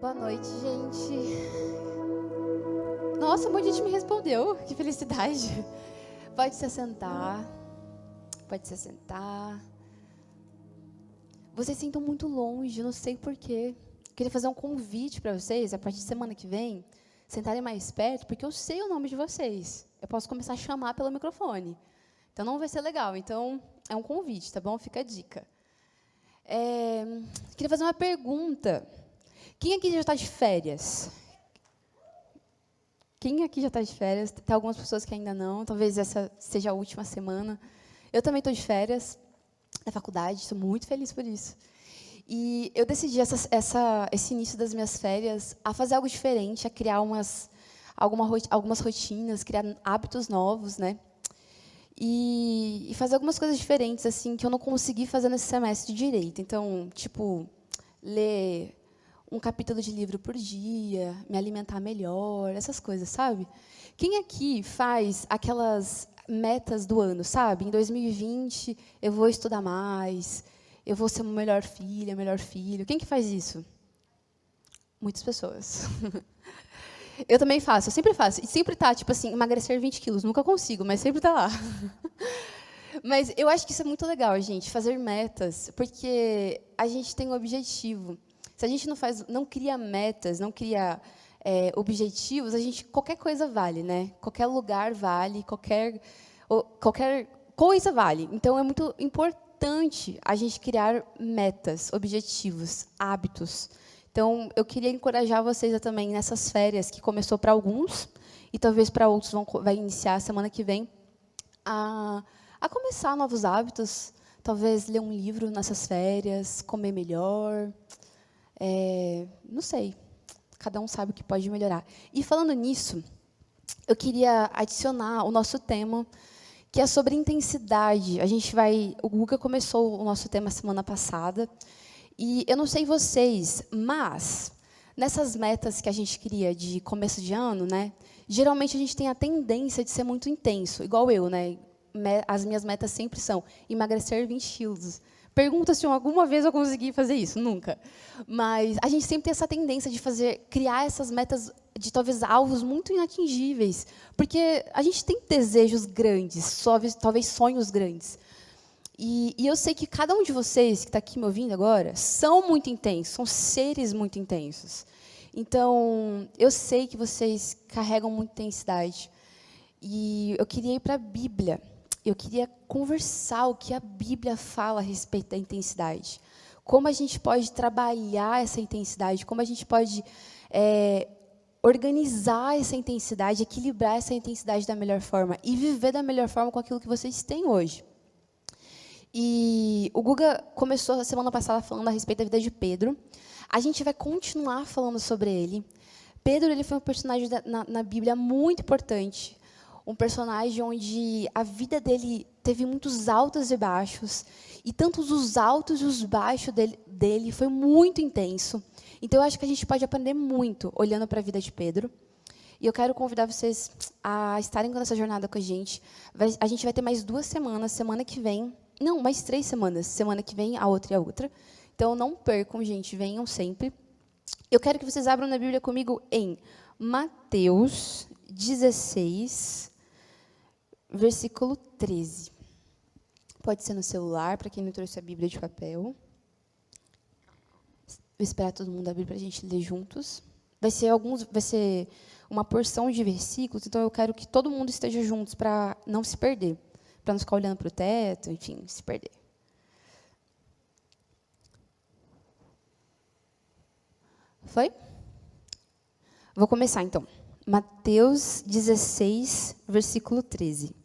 Boa noite, gente. Nossa, um monte de gente me respondeu. Que felicidade. Pode se assentar. Pode se assentar. Vocês sentam muito longe, não sei porquê. Queria fazer um convite para vocês, a partir de semana que vem, sentarem mais perto, porque eu sei o nome de vocês. Eu posso começar a chamar pelo microfone. Então não vai ser legal. Então é um convite, tá bom? Fica a dica. É, queria fazer uma pergunta. Quem aqui já está de férias? Quem aqui já está de férias? Tem algumas pessoas que ainda não. Talvez essa seja a última semana. Eu também estou de férias da faculdade. Estou muito feliz por isso. E eu decidi essa, essa, esse início das minhas férias a fazer algo diferente, a criar umas, alguma, algumas rotinas, criar hábitos novos, né? E, e, fazer algumas coisas diferentes assim que eu não consegui fazer nesse semestre direito. Então, tipo, ler um capítulo de livro por dia, me alimentar melhor, essas coisas, sabe? Quem aqui faz aquelas metas do ano, sabe? Em 2020 eu vou estudar mais, eu vou ser uma melhor filha, melhor filho. Quem que faz isso? Muitas pessoas. eu também faço, eu sempre faço. E sempre tá, tipo assim, emagrecer 20 quilos. Nunca consigo, mas sempre tá lá. mas eu acho que isso é muito legal, gente, fazer metas, porque a gente tem um objetivo. Se a gente não faz, não cria metas, não cria é, objetivos, a gente qualquer coisa vale, né? Qualquer lugar vale, qualquer qualquer coisa vale. Então é muito importante a gente criar metas, objetivos, hábitos. Então eu queria encorajar vocês a, também nessas férias que começou para alguns e talvez para outros vão vai iniciar semana que vem a, a começar novos hábitos. Talvez ler um livro nessas férias, comer melhor, é, não sei. Cada um sabe o que pode melhorar. E falando nisso, eu queria adicionar o nosso tema, que é sobre intensidade. A gente vai. O Guga começou o nosso tema semana passada. E eu não sei vocês, mas nessas metas que a gente cria de começo de ano, né? Geralmente a gente tem a tendência de ser muito intenso, igual eu, né? As minhas metas sempre são emagrecer 20 quilos. Pergunta se alguma vez eu consegui fazer isso, nunca. Mas a gente sempre tem essa tendência de fazer, criar essas metas de talvez alvos muito inatingíveis, porque a gente tem desejos grandes, talvez sonhos grandes. E, e eu sei que cada um de vocês que está aqui me ouvindo agora são muito intensos, são seres muito intensos. Então, eu sei que vocês carregam muita intensidade. E eu queria ir para a Bíblia eu queria conversar o que a Bíblia fala a respeito da intensidade. Como a gente pode trabalhar essa intensidade, como a gente pode é, organizar essa intensidade, equilibrar essa intensidade da melhor forma e viver da melhor forma com aquilo que vocês têm hoje. E o Guga começou a semana passada falando a respeito da vida de Pedro. A gente vai continuar falando sobre ele. Pedro ele foi um personagem da, na, na Bíblia muito importante um personagem onde a vida dele teve muitos altos e baixos, e tantos os altos e os baixos dele, dele foi muito intenso. Então eu acho que a gente pode aprender muito olhando para a vida de Pedro. E eu quero convidar vocês a estarem nessa jornada com a gente. A gente vai ter mais duas semanas, semana que vem. Não, mais três semanas. Semana que vem, a outra e a outra. Então não percam, gente, venham sempre. Eu quero que vocês abram na Bíblia comigo em Mateus 16, versículo 13. Pode ser no celular, para quem não trouxe a Bíblia de papel. Vou esperar todo mundo abrir para a gente ler juntos. Vai ser alguns, vai ser uma porção de versículos, então eu quero que todo mundo esteja juntos para não se perder, para não ficar olhando para o teto, enfim, se perder. Foi? Vou começar então. Mateus 16, versículo 13.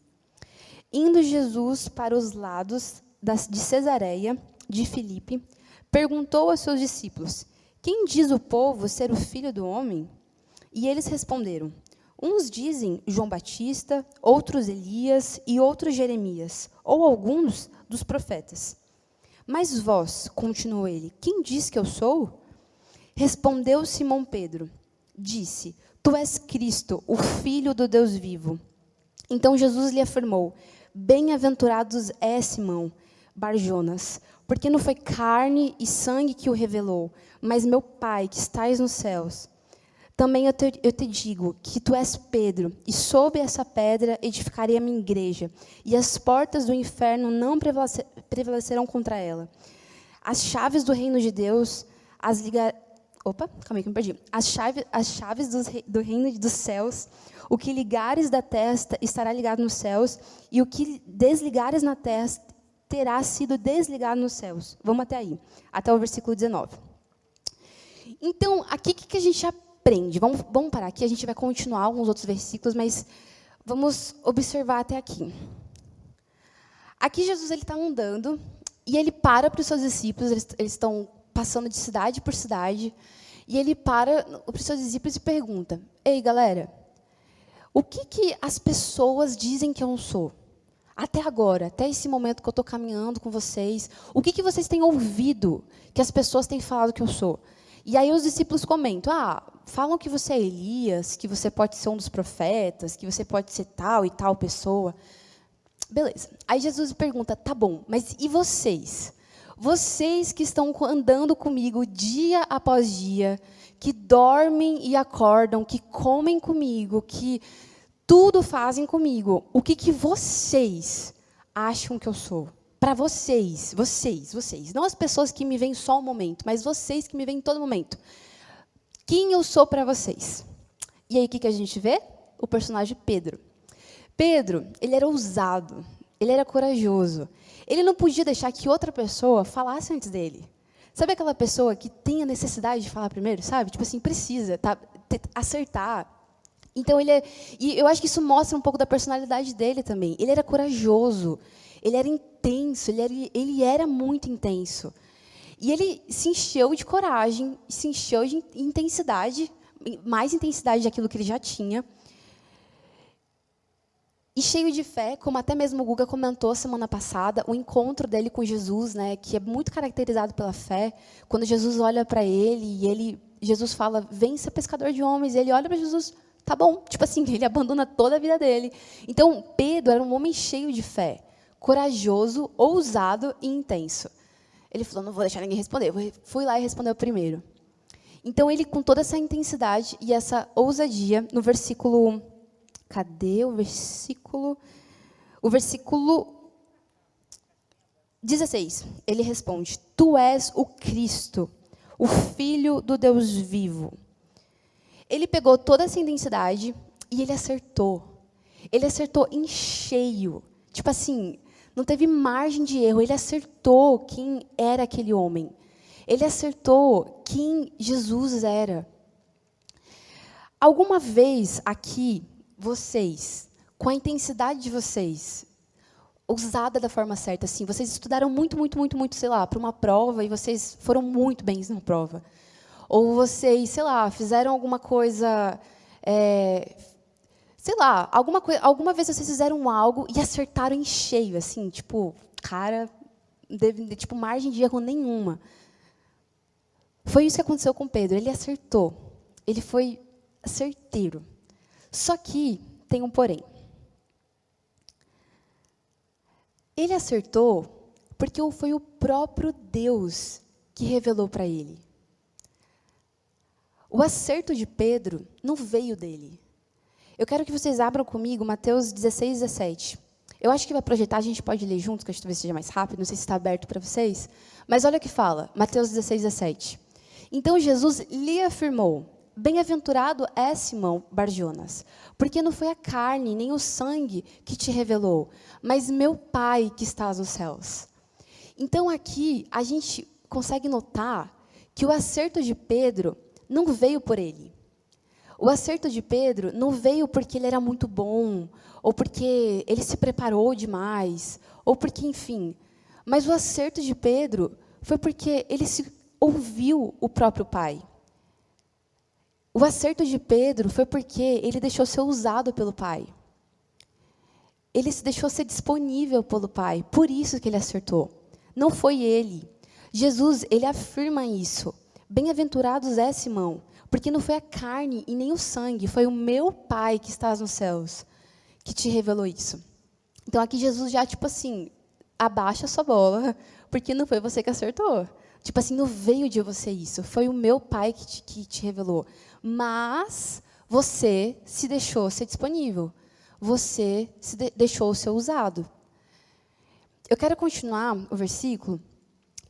Indo Jesus para os lados de Cesareia de Filipe, perguntou aos seus discípulos: Quem diz o povo ser o filho do homem? E eles responderam: Uns dizem João Batista, outros Elias e outros Jeremias, ou alguns dos profetas. Mas vós, continuou ele, quem diz que eu sou? Respondeu Simão Pedro: Disse: Tu és Cristo, o Filho do Deus vivo. Então Jesus lhe afirmou: Bem-aventurados é Simão, Barjonas, porque não foi carne e sangue que o revelou, mas meu Pai que estais nos céus. Também eu te, eu te, digo que tu és Pedro, e sob essa pedra edificarei a minha igreja, e as portas do inferno não prevalecerão contra ela. As chaves do reino de Deus as ligar. Opa, calma aí que me perdi. As, chave, as chaves do, reino dos céus, o que ligares da testa estará ligado nos céus, e o que desligares na testa terá sido desligado nos céus. Vamos até aí, até o versículo 19. Então, aqui o que a gente aprende? Vamos, vamos parar aqui, a gente vai continuar alguns outros versículos, mas vamos observar até aqui. Aqui Jesus ele está andando e ele para para os seus discípulos, eles estão passando de cidade por cidade, e ele para os seus discípulos e pergunta: Ei, galera, o que, que as pessoas dizem que eu sou? Até agora, até esse momento que eu estou caminhando com vocês, o que, que vocês têm ouvido que as pessoas têm falado que eu sou? E aí os discípulos comentam: ah, falam que você é Elias, que você pode ser um dos profetas, que você pode ser tal e tal pessoa. Beleza. Aí Jesus pergunta: tá bom, mas e vocês? Vocês que estão andando comigo dia após dia, que dormem e acordam, que comem comigo, que tudo fazem comigo. O que, que vocês acham que eu sou? Para vocês, vocês, vocês. Não as pessoas que me veem só um momento, mas vocês que me veem todo momento. Quem eu sou para vocês? E aí, o que, que a gente vê? O personagem Pedro. Pedro, ele era ousado, ele era corajoso. Ele não podia deixar que outra pessoa falasse antes dele. Sabe aquela pessoa que tem a necessidade de falar primeiro, sabe? Tipo assim, precisa tá, acertar, então ele é, e eu acho que isso mostra um pouco da personalidade dele também. Ele era corajoso, ele era intenso, ele era, ele era muito intenso. E ele se encheu de coragem, se encheu de intensidade, mais intensidade daquilo que ele já tinha. E cheio de fé, como até mesmo o Guga comentou semana passada, o encontro dele com Jesus, né, que é muito caracterizado pela fé, quando Jesus olha para ele e ele Jesus fala: "Vem ser pescador de homens", e ele olha para Jesus: Tá bom. Tipo assim, ele abandona toda a vida dele. Então, Pedro era um homem cheio de fé, corajoso, ousado e intenso. Ele falou: não vou deixar ninguém responder. Fui lá e respondeu primeiro. Então, ele, com toda essa intensidade e essa ousadia, no versículo. Cadê o versículo? O versículo 16. Ele responde: Tu és o Cristo, o Filho do Deus vivo. Ele pegou toda essa intensidade e ele acertou. Ele acertou em cheio. Tipo assim, não teve margem de erro. Ele acertou quem era aquele homem. Ele acertou quem Jesus era. Alguma vez aqui, vocês, com a intensidade de vocês, usada da forma certa, assim, vocês estudaram muito, muito, muito, muito, sei lá, para uma prova e vocês foram muito bem na prova. Ou vocês, sei lá, fizeram alguma coisa. É, sei lá, alguma, alguma vez vocês fizeram algo e acertaram em cheio, assim, tipo, cara, de, tipo, margem de erro nenhuma. Foi isso que aconteceu com Pedro. Ele acertou. Ele foi certeiro. Só que tem um porém. Ele acertou porque foi o próprio Deus que revelou para ele. O acerto de Pedro não veio dele. Eu quero que vocês abram comigo Mateus 16, 17. Eu acho que vai projetar, a gente pode ler juntos, que talvez seja mais rápido, não sei se está aberto para vocês. Mas olha o que fala, Mateus 16, 17. Então Jesus lhe afirmou: Bem-aventurado é Simão Barjonas, porque não foi a carne nem o sangue que te revelou, mas meu Pai que está nos céus. Então aqui a gente consegue notar que o acerto de Pedro não veio por ele. O acerto de Pedro não veio porque ele era muito bom, ou porque ele se preparou demais, ou porque, enfim. Mas o acerto de Pedro foi porque ele se ouviu o próprio Pai. O acerto de Pedro foi porque ele deixou ser usado pelo Pai. Ele se deixou ser disponível pelo Pai. Por isso que ele acertou. Não foi ele. Jesus, ele afirma isso. Bem-aventurados é Simão, porque não foi a carne e nem o sangue, foi o meu Pai que está nos céus que te revelou isso. Então aqui Jesus já, tipo assim, abaixa a sua bola, porque não foi você que acertou. Tipo assim, não veio de você isso. Foi o meu pai que te, que te revelou. Mas você se deixou ser disponível. Você se de, deixou ser usado. Eu quero continuar o versículo.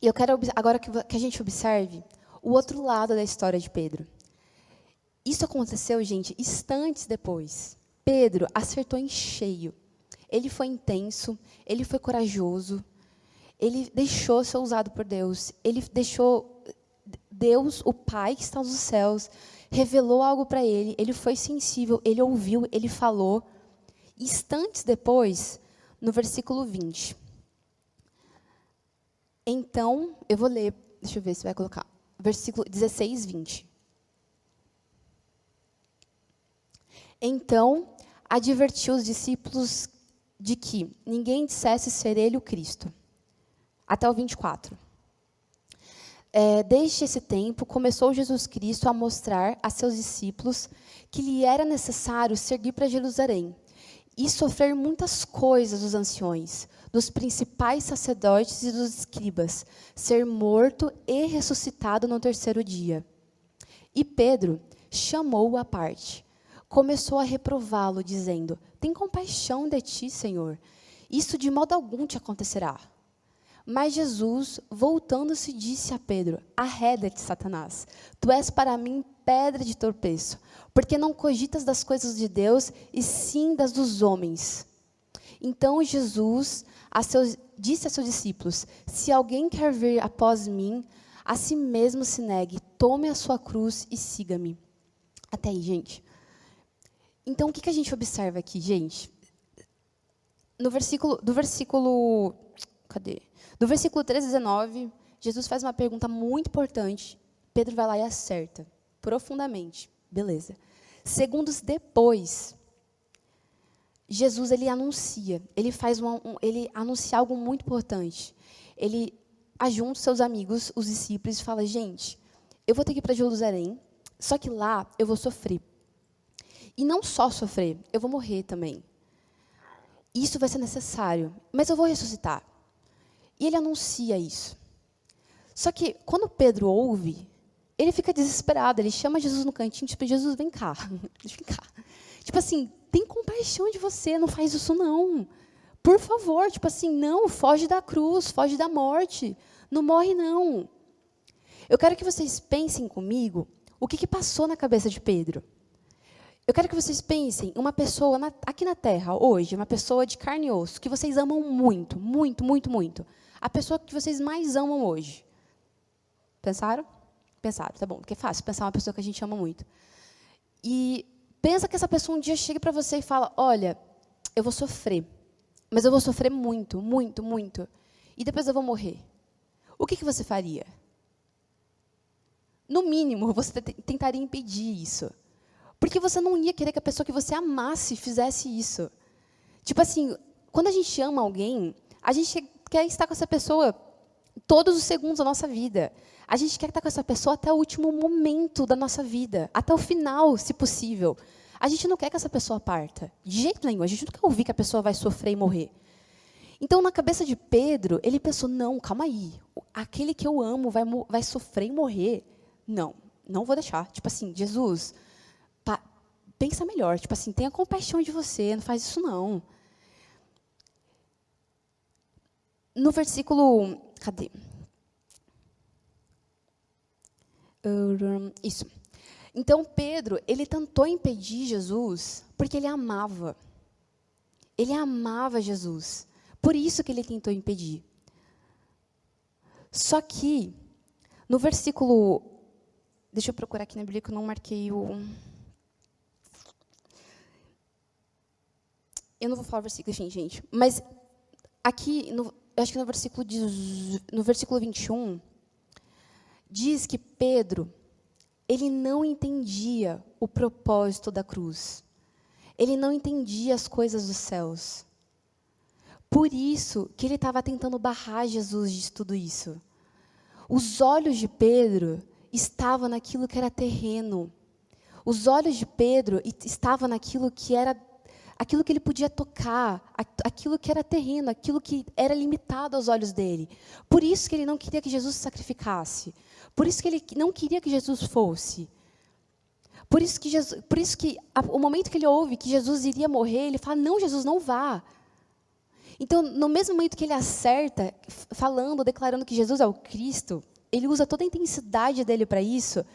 E eu quero agora que, que a gente observe o outro lado da história de Pedro. Isso aconteceu, gente, instantes depois. Pedro acertou em cheio. Ele foi intenso, ele foi corajoso, ele deixou ser usado por Deus. Ele deixou Deus, o Pai que está nos céus, revelou algo para ele. Ele foi sensível, ele ouviu, ele falou. Instantes depois, no versículo 20. Então, eu vou ler, deixa eu ver se vai colocar. Versículo 16, 20. Então, advertiu os discípulos de que ninguém dissesse ser ele o Cristo até o 24. É, desde esse tempo, começou Jesus Cristo a mostrar a seus discípulos que lhe era necessário seguir para Jerusalém e sofrer muitas coisas dos anciões, dos principais sacerdotes e dos escribas, ser morto e ressuscitado no terceiro dia. E Pedro chamou-o à parte. Começou a reprová-lo, dizendo: Tem compaixão de ti, Senhor. Isso de modo algum te acontecerá. Mas Jesus, voltando-se, disse a Pedro: Arreda-te, Satanás. Tu és para mim pedra de tropeço, porque não cogitas das coisas de Deus, e sim das dos homens. Então Jesus a seus, disse a seus discípulos: Se alguém quer vir após mim, a si mesmo se negue, tome a sua cruz e siga-me. Até aí, gente. Então, o que, que a gente observa aqui, gente? No versículo, do versículo. Cadê? Do versículo 13 19, Jesus faz uma pergunta muito importante. Pedro vai lá e acerta, profundamente. Beleza. Segundos depois, Jesus ele anuncia, ele faz um, ele anuncia algo muito importante. Ele ajunta seus amigos, os discípulos, e fala: gente, eu vou ter que ir para Jerusalém, só que lá eu vou sofrer. E não só sofrer, eu vou morrer também. Isso vai ser necessário, mas eu vou ressuscitar. E ele anuncia isso. Só que quando Pedro ouve, ele fica desesperado, ele chama Jesus no cantinho, tipo, Jesus, vem cá, vem cá. Tipo assim, tem compaixão de você, não faz isso não. Por favor, tipo assim, não, foge da cruz, foge da morte. Não morre não. Eu quero que vocês pensem comigo o que, que passou na cabeça de Pedro. Eu quero que vocês pensem uma pessoa na, aqui na Terra, hoje, uma pessoa de carne e osso, que vocês amam muito, muito, muito, muito. A pessoa que vocês mais amam hoje. Pensaram? Pensaram, tá bom, porque é fácil pensar uma pessoa que a gente ama muito. E pensa que essa pessoa um dia chega para você e fala: Olha, eu vou sofrer, mas eu vou sofrer muito, muito, muito, e depois eu vou morrer. O que, que você faria? No mínimo, você tentaria impedir isso. Porque você não ia querer que a pessoa que você amasse fizesse isso. Tipo assim, quando a gente ama alguém, a gente quer estar com essa pessoa todos os segundos da nossa vida. A gente quer estar com essa pessoa até o último momento da nossa vida, até o final, se possível. A gente não quer que essa pessoa parta. De jeito nenhum. A gente não quer ouvir que a pessoa vai sofrer e morrer. Então, na cabeça de Pedro, ele pensou: não, calma aí. Aquele que eu amo vai, vai sofrer e morrer. Não, não vou deixar. Tipo assim, Jesus, pensa melhor. Tipo assim, tenha compaixão de você, não faz isso não. No versículo. Cadê? Isso. Então Pedro, ele tentou impedir Jesus porque ele amava. Ele amava Jesus. Por isso que ele tentou impedir. Só que no versículo Deixa eu procurar aqui na Bíblia que eu não marquei o Eu não vou falar o versículo, gente, mas aqui no eu acho que no versículo, no versículo 21, diz que Pedro, ele não entendia o propósito da cruz. Ele não entendia as coisas dos céus. Por isso que ele estava tentando barrar Jesus de tudo isso. Os olhos de Pedro estavam naquilo que era terreno. Os olhos de Pedro estavam naquilo que era aquilo que ele podia tocar, aquilo que era terreno, aquilo que era limitado aos olhos dele. Por isso que ele não queria que Jesus se sacrificasse. Por isso que ele não queria que Jesus fosse. Por isso que, Jesus, por isso que o momento que ele ouve que Jesus iria morrer, ele fala: Não, Jesus, não vá. Então, no mesmo momento que ele acerta, falando, declarando que Jesus é o Cristo, ele usa toda a intensidade dele para isso.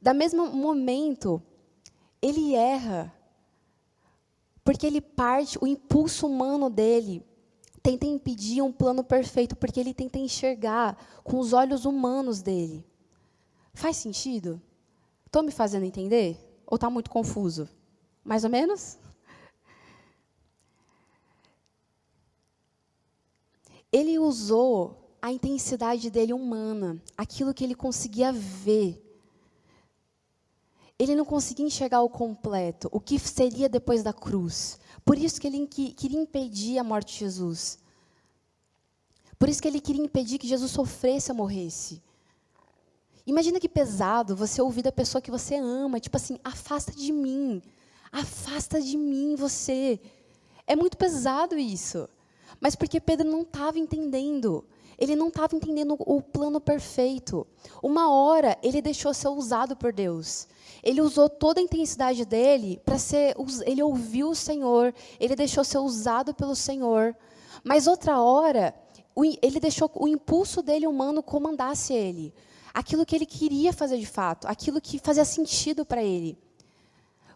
Da mesmo momento, ele erra. Porque ele parte, o impulso humano dele tenta impedir um plano perfeito, porque ele tenta enxergar com os olhos humanos dele. Faz sentido? Estou me fazendo entender? Ou está muito confuso? Mais ou menos? Ele usou a intensidade dele humana, aquilo que ele conseguia ver. Ele não conseguia enxergar o completo, o que seria depois da cruz. Por isso que ele queria impedir a morte de Jesus. Por isso que ele queria impedir que Jesus sofresse ou morresse. Imagina que pesado você ouvir da pessoa que você ama, tipo assim, afasta de mim, afasta de mim você. É muito pesado isso. Mas porque Pedro não estava entendendo. Ele não estava entendendo o plano perfeito. Uma hora ele deixou ser usado por Deus. Ele usou toda a intensidade dele para ser. Ele ouviu o Senhor. Ele deixou ser usado pelo Senhor. Mas outra hora ele deixou o impulso dele humano comandasse ele. Aquilo que ele queria fazer de fato, aquilo que fazia sentido para ele.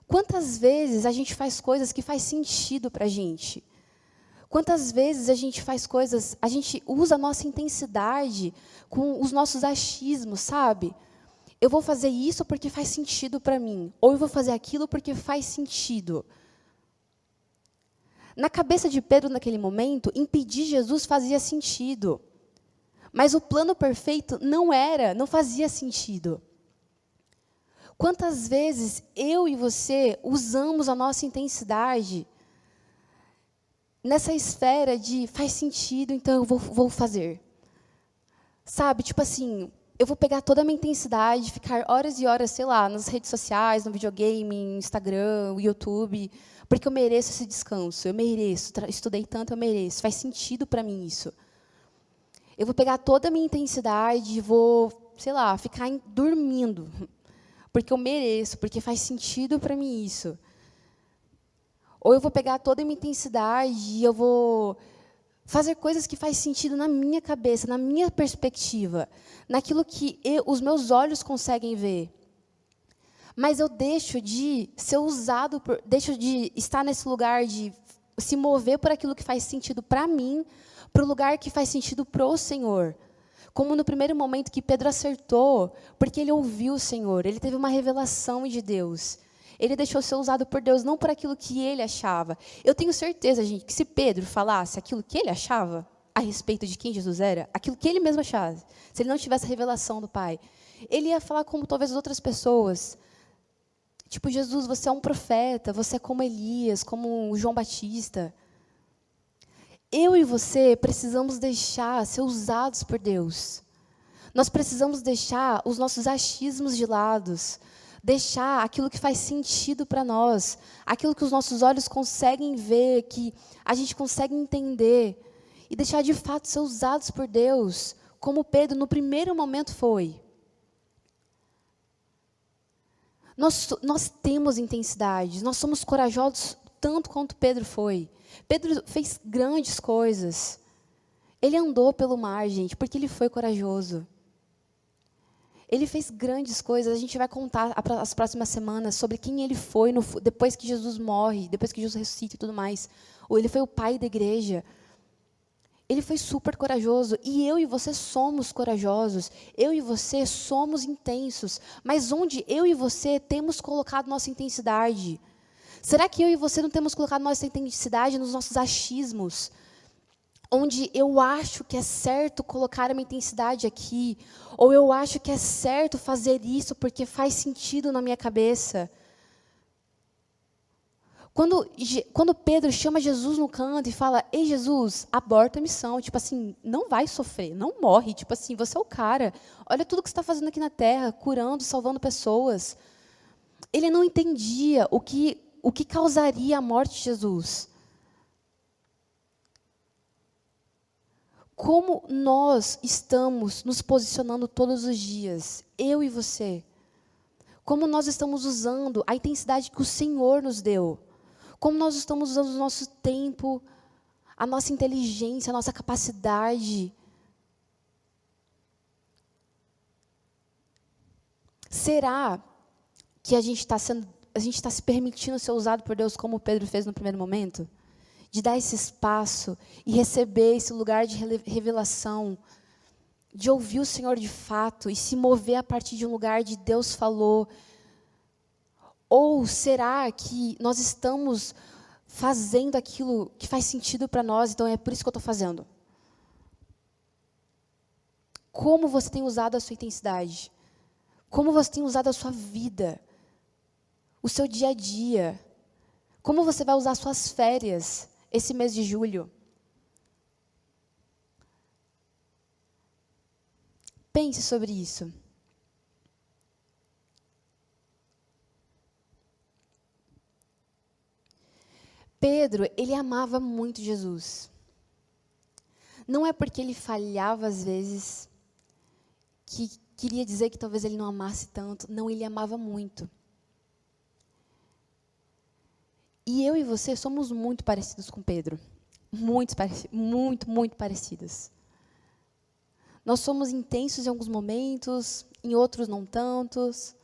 Quantas vezes a gente faz coisas que faz sentido para a gente? Quantas vezes a gente faz coisas, a gente usa a nossa intensidade com os nossos achismos, sabe? Eu vou fazer isso porque faz sentido para mim, ou eu vou fazer aquilo porque faz sentido. Na cabeça de Pedro, naquele momento, impedir Jesus fazia sentido. Mas o plano perfeito não era, não fazia sentido. Quantas vezes eu e você usamos a nossa intensidade nessa esfera de faz sentido, então eu vou, vou fazer. Sabe, tipo assim, eu vou pegar toda a minha intensidade, ficar horas e horas, sei lá, nas redes sociais, no videogame, Instagram, YouTube, porque eu mereço esse descanso, eu mereço, estudei tanto, eu mereço, faz sentido para mim isso. Eu vou pegar toda a minha intensidade e vou, sei lá, ficar dormindo, porque eu mereço, porque faz sentido para mim isso. Ou eu vou pegar toda a minha intensidade e eu vou fazer coisas que faz sentido na minha cabeça, na minha perspectiva, naquilo que eu, os meus olhos conseguem ver. Mas eu deixo de ser usado, por, deixo de estar nesse lugar de se mover por aquilo que faz sentido para mim, para o lugar que faz sentido para o Senhor. Como no primeiro momento que Pedro acertou, porque ele ouviu o Senhor, ele teve uma revelação de Deus. Ele deixou ser usado por Deus não por aquilo que ele achava. Eu tenho certeza, gente, que se Pedro falasse aquilo que ele achava a respeito de quem Jesus era, aquilo que ele mesmo achava, se ele não tivesse a revelação do Pai, ele ia falar como talvez as outras pessoas. Tipo, Jesus, você é um profeta, você é como Elias, como João Batista. Eu e você precisamos deixar ser usados por Deus. Nós precisamos deixar os nossos achismos de lados, deixar aquilo que faz sentido para nós, aquilo que os nossos olhos conseguem ver, que a gente consegue entender, e deixar de fato ser usados por Deus, como Pedro no primeiro momento foi. Nós, nós temos intensidade, nós somos corajosos tanto quanto Pedro foi. Pedro fez grandes coisas. Ele andou pelo mar, gente, porque ele foi corajoso. Ele fez grandes coisas. A gente vai contar as próximas semanas sobre quem ele foi no, depois que Jesus morre, depois que Jesus ressuscita e tudo mais. Ou ele foi o pai da igreja. Ele foi super corajoso. E eu e você somos corajosos. Eu e você somos intensos. Mas onde eu e você temos colocado nossa intensidade? Será que eu e você não temos colocado nossa intensidade nos nossos achismos? Onde eu acho que é certo colocar a minha intensidade aqui, ou eu acho que é certo fazer isso porque faz sentido na minha cabeça. Quando, quando Pedro chama Jesus no canto e fala: Ei, Jesus, aborta a missão. Tipo assim, não vai sofrer, não morre. Tipo assim, você é o cara. Olha tudo que você está fazendo aqui na terra, curando, salvando pessoas. Ele não entendia o que o que causaria a morte de Jesus? Como nós estamos nos posicionando todos os dias, eu e você? Como nós estamos usando a intensidade que o Senhor nos deu? Como nós estamos usando o nosso tempo, a nossa inteligência, a nossa capacidade? Será que a gente está sendo, a gente está se permitindo ser usado por Deus como Pedro fez no primeiro momento? De dar esse espaço e receber esse lugar de revelação, de ouvir o Senhor de fato e se mover a partir de um lugar de Deus falou. Ou será que nós estamos fazendo aquilo que faz sentido para nós, então é por isso que eu estou fazendo? Como você tem usado a sua intensidade? Como você tem usado a sua vida? O seu dia a dia? Como você vai usar suas férias esse mês de julho? Pense sobre isso. Pedro, ele amava muito Jesus. Não é porque ele falhava às vezes que queria dizer que talvez ele não amasse tanto. Não, ele amava muito. E eu e você somos muito parecidos com Pedro. Muito, muito, muito parecidos. Nós somos intensos em alguns momentos, em outros não tantos.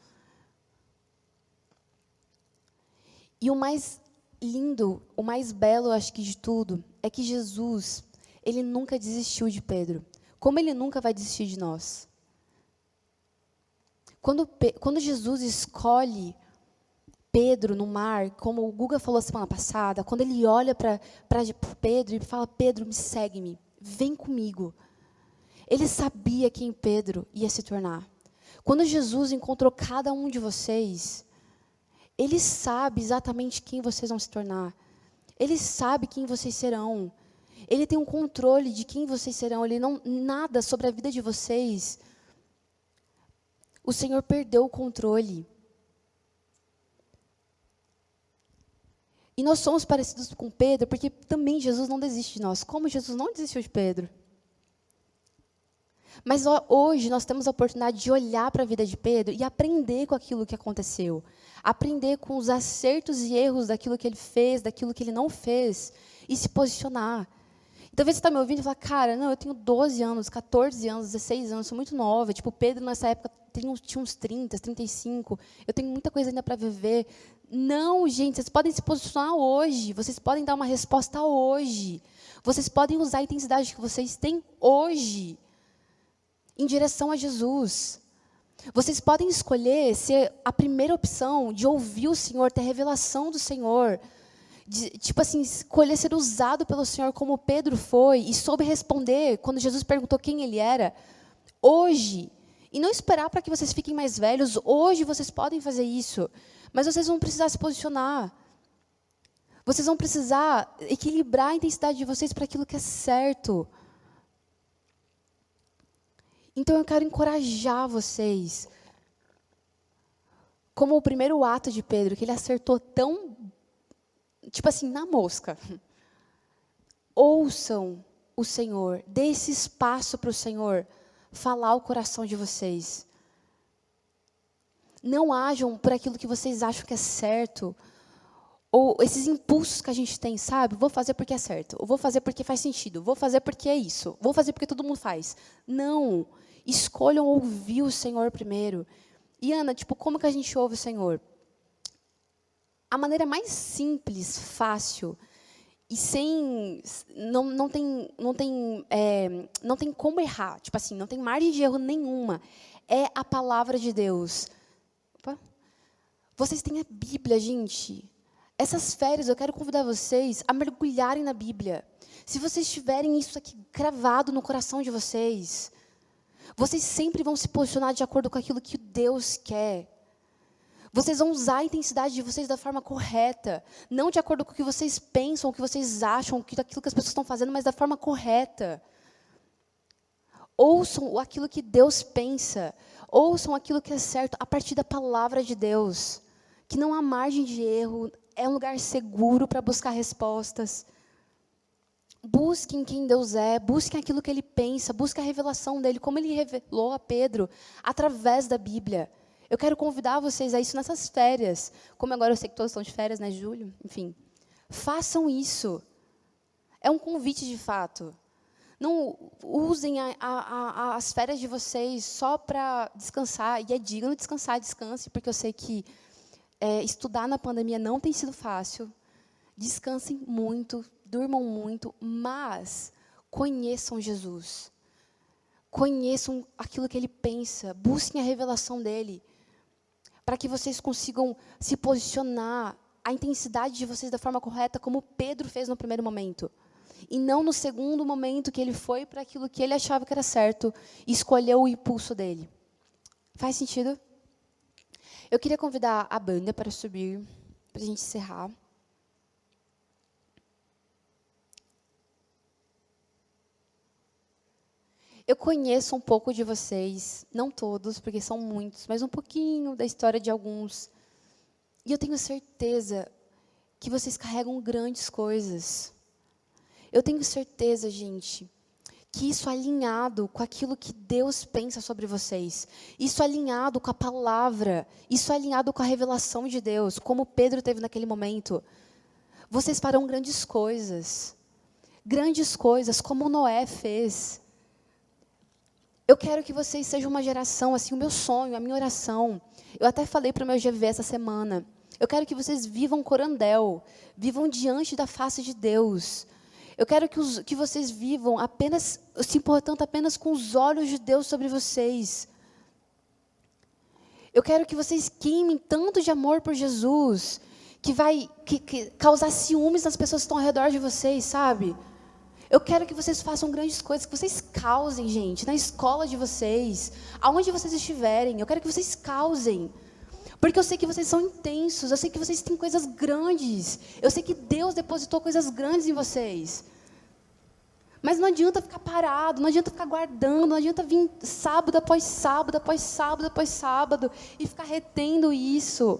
E o mais lindo, o mais belo, acho que de tudo, é que Jesus, ele nunca desistiu de Pedro. Como ele nunca vai desistir de nós. Quando, quando Jesus escolhe Pedro no mar, como o Guga falou semana passada, quando ele olha para Pedro e fala: Pedro, me segue-me, vem comigo. Ele sabia quem Pedro ia se tornar. Quando Jesus encontrou cada um de vocês, ele sabe exatamente quem vocês vão se tornar. Ele sabe quem vocês serão. Ele tem um controle de quem vocês serão. Ele não nada sobre a vida de vocês o Senhor perdeu o controle. E nós somos parecidos com Pedro, porque também Jesus não desiste de nós, como Jesus não desistiu de Pedro. Mas hoje nós temos a oportunidade de olhar para a vida de Pedro e aprender com aquilo que aconteceu. Aprender com os acertos e erros daquilo que ele fez, daquilo que ele não fez, e se posicionar. Talvez você está me ouvindo e fala, cara, não, eu tenho 12 anos, 14 anos, 16 anos, sou muito nova. Tipo, Pedro nessa época tinha uns, tinha uns 30, 35. Eu tenho muita coisa ainda para viver. Não, gente, vocês podem se posicionar hoje. Vocês podem dar uma resposta hoje. Vocês podem usar a intensidade que vocês têm hoje em direção a Jesus. Vocês podem escolher ser a primeira opção de ouvir o Senhor, ter revelação do Senhor de, tipo assim, escolher ser usado pelo Senhor como Pedro foi e soube responder quando Jesus perguntou quem ele era, hoje, e não esperar para que vocês fiquem mais velhos, hoje vocês podem fazer isso, mas vocês vão precisar se posicionar. Vocês vão precisar equilibrar a intensidade de vocês para aquilo que é certo. Então eu quero encorajar vocês. Como o primeiro ato de Pedro, que ele acertou tão tipo assim, na mosca. Ouçam o Senhor, dê esse espaço para o Senhor falar o coração de vocês. Não ajam por aquilo que vocês acham que é certo, ou esses impulsos que a gente tem, sabe? Vou fazer porque é certo, vou fazer porque faz sentido, vou fazer porque é isso, vou fazer porque todo mundo faz. Não. Escolham ouvir o Senhor primeiro. E Ana, tipo, como que a gente ouve o Senhor? A maneira mais simples, fácil e sem não, não tem não tem é, não tem como errar, tipo assim, não tem margem de erro nenhuma. É a palavra de Deus. Opa. Vocês têm a Bíblia, gente. Essas férias eu quero convidar vocês a mergulharem na Bíblia. Se vocês tiverem isso aqui cravado no coração de vocês, vocês sempre vão se posicionar de acordo com aquilo que Deus quer. Vocês vão usar a intensidade de vocês da forma correta, não de acordo com o que vocês pensam, o que vocês acham, aquilo que as pessoas estão fazendo, mas da forma correta. Ouçam aquilo que Deus pensa, ouçam aquilo que é certo a partir da palavra de Deus, que não há margem de erro é um lugar seguro para buscar respostas. Busquem quem Deus é, busquem aquilo que Ele pensa, busquem a revelação dele, como Ele revelou a Pedro através da Bíblia. Eu quero convidar vocês a isso nessas férias. Como agora eu sei que todos estão de férias, né, Julho? Enfim, façam isso. É um convite de fato. Não usem a, a, a, as férias de vocês só para descansar. E é digno descansar, descanse, porque eu sei que é, estudar na pandemia não tem sido fácil. Descansem muito, durmam muito, mas conheçam Jesus. Conheçam aquilo que ele pensa, busquem a revelação dele, para que vocês consigam se posicionar a intensidade de vocês da forma correta, como Pedro fez no primeiro momento e não no segundo momento que ele foi para aquilo que ele achava que era certo e escolheu o impulso dele. Faz sentido? Eu queria convidar a banda para subir, para a gente encerrar. Eu conheço um pouco de vocês, não todos, porque são muitos, mas um pouquinho da história de alguns. E eu tenho certeza que vocês carregam grandes coisas. Eu tenho certeza, gente, que isso alinhado com aquilo que Deus pensa sobre vocês, isso alinhado com a palavra, isso alinhado com a revelação de Deus, como Pedro teve naquele momento, vocês farão grandes coisas. Grandes coisas, como Noé fez. Eu quero que vocês sejam uma geração, assim, o meu sonho, a minha oração. Eu até falei para o meu GV essa semana. Eu quero que vocês vivam corandel, vivam diante da face de Deus, eu quero que, os, que vocês vivam apenas, se importando apenas com os olhos de Deus sobre vocês. Eu quero que vocês queimem tanto de amor por Jesus, que vai que, que causar ciúmes nas pessoas que estão ao redor de vocês, sabe? Eu quero que vocês façam grandes coisas, que vocês causem, gente, na escola de vocês, aonde vocês estiverem. Eu quero que vocês causem. Porque eu sei que vocês são intensos, eu sei que vocês têm coisas grandes. Eu sei que Deus depositou coisas grandes em vocês. Mas não adianta ficar parado, não adianta ficar guardando, não adianta vir sábado após sábado, após sábado, após sábado e ficar retendo isso.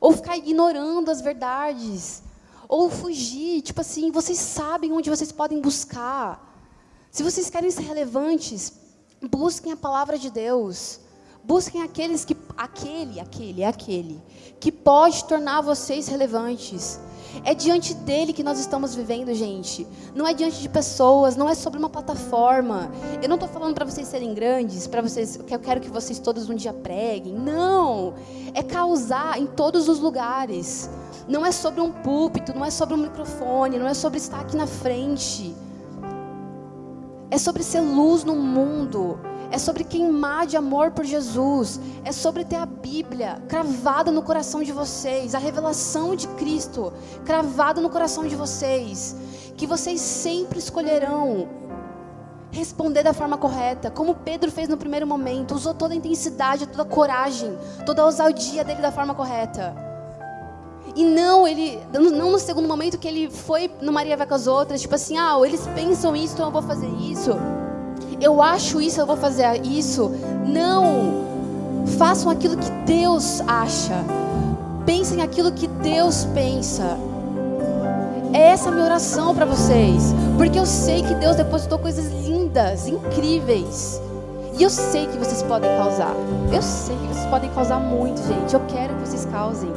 Ou ficar ignorando as verdades. Ou fugir, tipo assim, vocês sabem onde vocês podem buscar. Se vocês querem ser relevantes, busquem a palavra de Deus. Busquem aqueles que aquele, aquele, aquele que pode tornar vocês relevantes. É diante dele que nós estamos vivendo, gente. Não é diante de pessoas, não é sobre uma plataforma. Eu não estou falando para vocês serem grandes, para vocês que eu quero que vocês todos um dia preguem. Não. É causar em todos os lugares. Não é sobre um púlpito, não é sobre um microfone, não é sobre estar aqui na frente. É sobre ser luz no mundo é sobre queimar de amor por Jesus, é sobre ter a Bíblia cravada no coração de vocês, a revelação de Cristo cravada no coração de vocês, que vocês sempre escolherão responder da forma correta, como Pedro fez no primeiro momento, usou toda a intensidade, toda a coragem, toda a ousadia dele da forma correta. E não ele, não no segundo momento que ele foi no Maria vai com as outras, tipo assim, ah, eles pensam isso, então eu vou fazer isso eu acho isso, eu vou fazer isso. Não. Façam aquilo que Deus acha. Pensem aquilo que Deus pensa. É essa a minha oração para vocês. Porque eu sei que Deus depositou coisas lindas, incríveis. E eu sei que vocês podem causar. Eu sei que vocês podem causar muito, gente. Eu quero que vocês causem.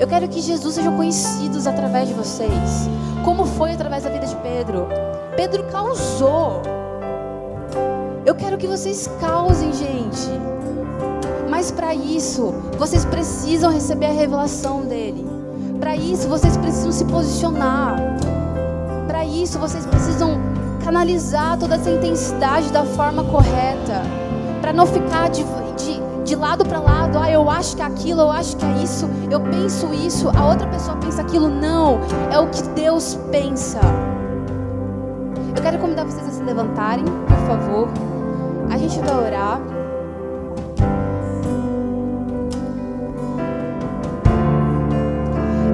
Eu quero que Jesus seja conhecido através de vocês. Como foi através da vida de Pedro. Pedro causou. Eu quero que vocês causem, gente. Mas para isso, vocês precisam receber a revelação dele. Para isso, vocês precisam se posicionar. Para isso, vocês precisam canalizar toda essa intensidade da forma correta. Para não ficar de, de, de lado para lado. Ah, eu acho que é aquilo, eu acho que é isso, eu penso isso, a outra pessoa pensa aquilo. Não, é o que Deus pensa. Eu quero convidar vocês a se levantarem, por favor. A gente vai orar.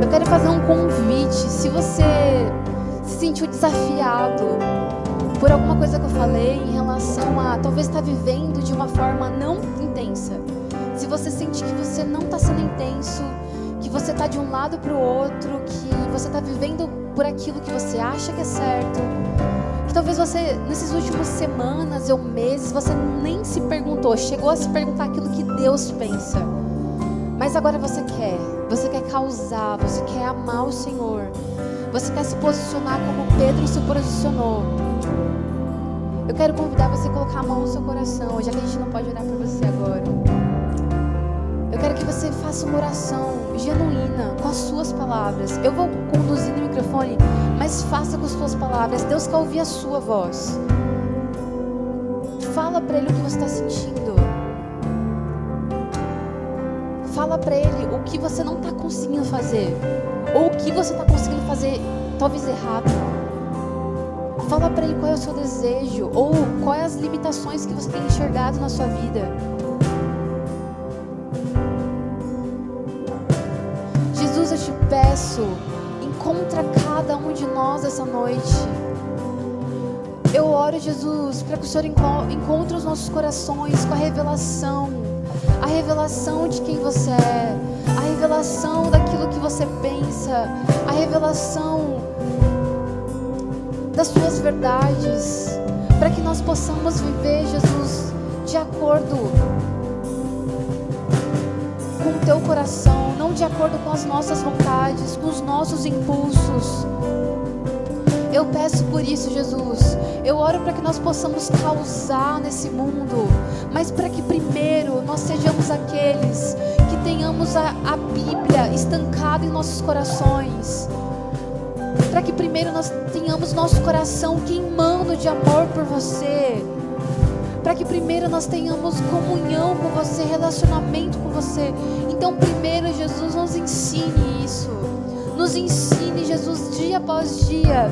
Eu quero fazer um convite. Se você se sentiu desafiado por alguma coisa que eu falei em relação a talvez estar tá vivendo de uma forma não intensa. Se você sente que você não está sendo intenso, que você está de um lado para o outro, que você está vivendo por aquilo que você acha que é certo, talvez você, nessas últimas semanas ou meses, você nem se perguntou, chegou a se perguntar aquilo que Deus pensa. Mas agora você quer, você quer causar, você quer amar o Senhor, você quer se posicionar como Pedro se posicionou. Eu quero convidar você a colocar a mão no seu coração, já que a gente não pode orar por você agora. Eu quero que você faça uma oração genuína com as suas palavras. Eu vou conduzir no microfone, mas faça com as suas palavras. Deus quer ouvir a sua voz. Fala para Ele o que você está sentindo. Fala para Ele o que você não está conseguindo fazer. Ou o que você está conseguindo fazer, talvez errado. Fala para Ele qual é o seu desejo. Ou quais as limitações que você tem enxergado na sua vida. Encontra cada um de nós essa noite. Eu oro, Jesus, para que o Senhor encontre os nossos corações com a revelação a revelação de quem você é, a revelação daquilo que você pensa, a revelação das suas verdades, para que nós possamos viver, Jesus, de acordo com o teu coração, não de acordo com as nossas vontades, com os nossos impulsos. Eu peço por isso, Jesus. Eu oro para que nós possamos causar nesse mundo, mas para que primeiro nós sejamos aqueles que tenhamos a, a Bíblia estancada em nossos corações. Para que primeiro nós tenhamos nosso coração queimando de amor por você. Para que primeiro nós tenhamos comunhão com você, relacionamento com você. Então, primeiro, Jesus, nos ensine isso. Nos ensine, Jesus, dia após dia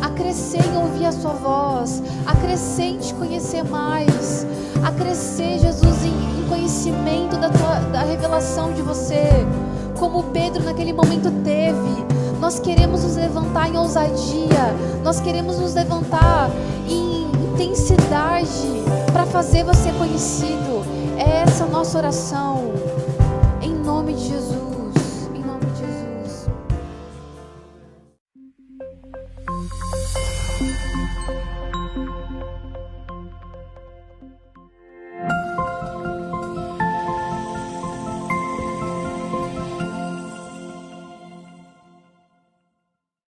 a crescer em ouvir a Sua voz, a crescer em te conhecer mais, a crescer, Jesus, em, em conhecimento da, tua, da revelação de você, como Pedro naquele momento teve. Nós queremos nos levantar em ousadia, nós queremos nos levantar em intensidade para fazer você conhecido. É essa a nossa oração,